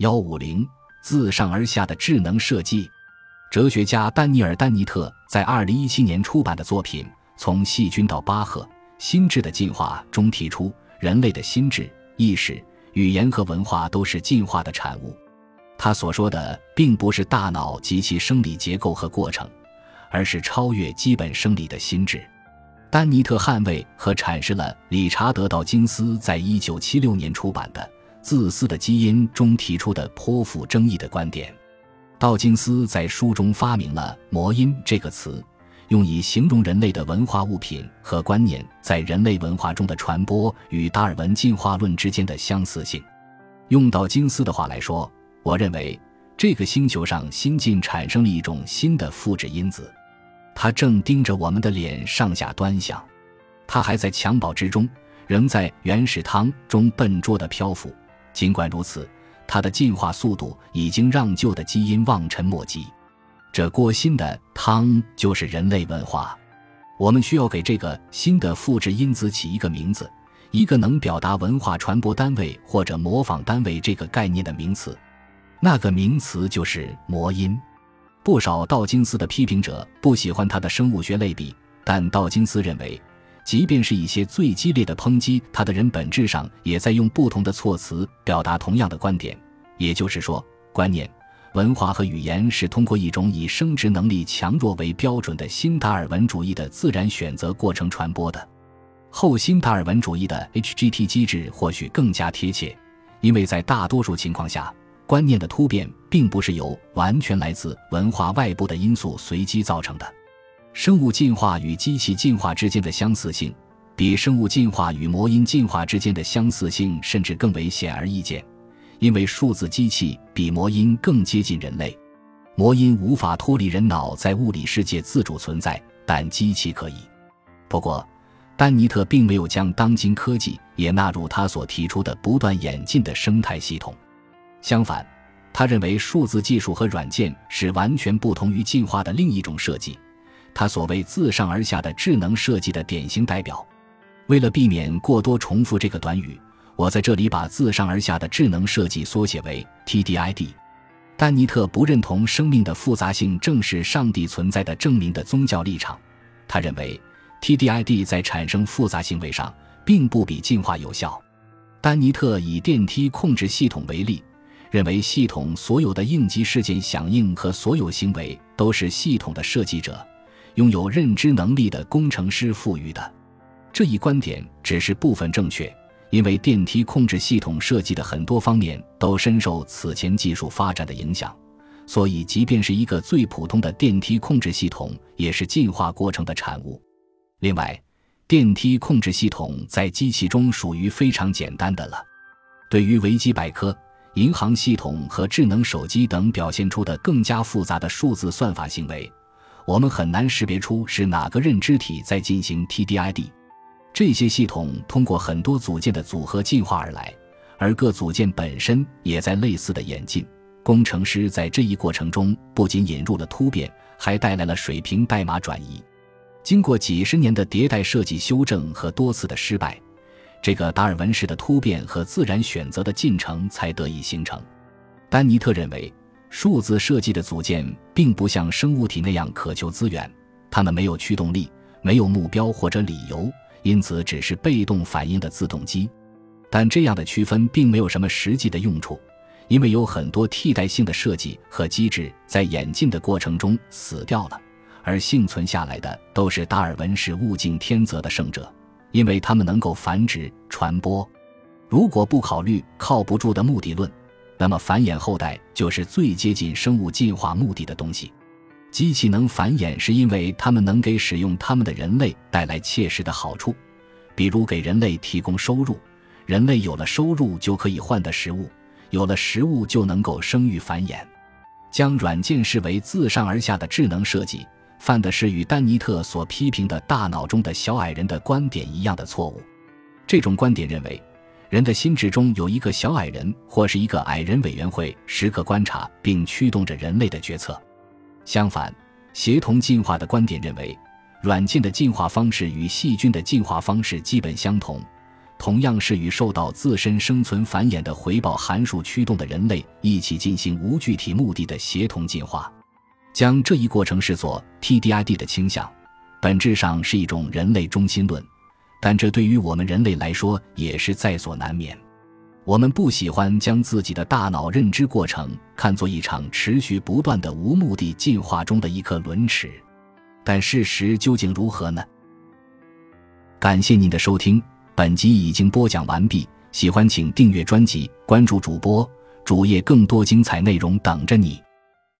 幺五零，自上而下的智能设计。哲学家丹尼尔·丹尼特在二零一七年出版的作品《从细菌到巴赫：心智的进化》中提出，人类的心智、意识、语言和文化都是进化的产物。他所说的并不是大脑及其生理结构和过程，而是超越基本生理的心智。丹尼特捍卫和阐释了理查德·道金斯在一九七六年出版的《自私的基因》中提出的颇富争议的观点。道金斯在书中发明了“魔音”这个词，用以形容人类的文化物品和观念在人类文化中的传播与达尔文进化论之间的相似性。用道金斯的话来说，我认为这个星球上新近产生了一种新的复制因子，它正盯着我们的脸上下端详，它还在襁褓之中，仍在原始汤中笨拙地漂浮。尽管如此。它的进化速度已经让旧的基因望尘莫及，这锅新的汤就是人类文化。我们需要给这个新的复制因子起一个名字，一个能表达文化传播单位或者模仿单位这个概念的名词。那个名词就是魔音。不少道金斯的批评者不喜欢他的生物学类比，但道金斯认为。即便是一些最激烈的抨击他的人，本质上也在用不同的措辞表达同样的观点。也就是说，观念、文化和语言是通过一种以生殖能力强弱为标准的新达尔文主义的自然选择过程传播的。后新达尔文主义的 HGT 机制或许更加贴切，因为在大多数情况下，观念的突变并不是由完全来自文化外部的因素随机造成的。生物进化与机器进化之间的相似性，比生物进化与魔音进化之间的相似性甚至更为显而易见，因为数字机器比魔音更接近人类。魔音无法脱离人脑在物理世界自主存在，但机器可以。不过，丹尼特并没有将当今科技也纳入他所提出的不断演进的生态系统。相反，他认为数字技术和软件是完全不同于进化的另一种设计。他所谓自上而下的智能设计的典型代表。为了避免过多重复这个短语，我在这里把自上而下的智能设计缩写为 TDID。丹尼特不认同生命的复杂性正是上帝存在的证明的宗教立场。他认为 TDID 在产生复杂行为上并不比进化有效。丹尼特以电梯控制系统为例，认为系统所有的应急事件响应和所有行为都是系统的设计者。拥有认知能力的工程师赋予的这一观点只是部分正确，因为电梯控制系统设计的很多方面都深受此前技术发展的影响，所以即便是一个最普通的电梯控制系统，也是进化过程的产物。另外，电梯控制系统在机器中属于非常简单的了。对于维基百科、银行系统和智能手机等表现出的更加复杂的数字算法行为。我们很难识别出是哪个认知体在进行 TDID。这些系统通过很多组件的组合进化而来，而各组件本身也在类似的演进。工程师在这一过程中不仅引入了突变，还带来了水平代码转移。经过几十年的迭代设计修正和多次的失败，这个达尔文式的突变和自然选择的进程才得以形成。丹尼特认为。数字设计的组件并不像生物体那样渴求资源，它们没有驱动力，没有目标或者理由，因此只是被动反应的自动机。但这样的区分并没有什么实际的用处，因为有很多替代性的设计和机制在演进的过程中死掉了，而幸存下来的都是达尔文式物竞天择的胜者，因为他们能够繁殖传播。如果不考虑靠不住的目的论。那么繁衍后代就是最接近生物进化目的的东西。机器能繁衍，是因为它们能给使用它们的人类带来切实的好处，比如给人类提供收入。人类有了收入就可以换得食物，有了食物就能够生育繁衍。将软件视为自上而下的智能设计，犯的是与丹尼特所批评的大脑中的小矮人的观点一样的错误。这种观点认为。人的心智中有一个小矮人，或是一个矮人委员会，时刻观察并驱动着人类的决策。相反，协同进化的观点认为，软件的进化方式与细菌的进化方式基本相同，同样是与受到自身生存繁衍的回报函数驱动的人类一起进行无具体目的的协同进化。将这一过程视作 TDID 的倾向，本质上是一种人类中心论，但这对于我们人类来说也是在所难免。我们不喜欢将自己的大脑认知过程看作一场持续不断的无目的进化中的一颗轮齿，但事实究竟如何呢？感谢您的收听，本集已经播讲完毕。喜欢请订阅专辑，关注主播主页，更多精彩内容等着你。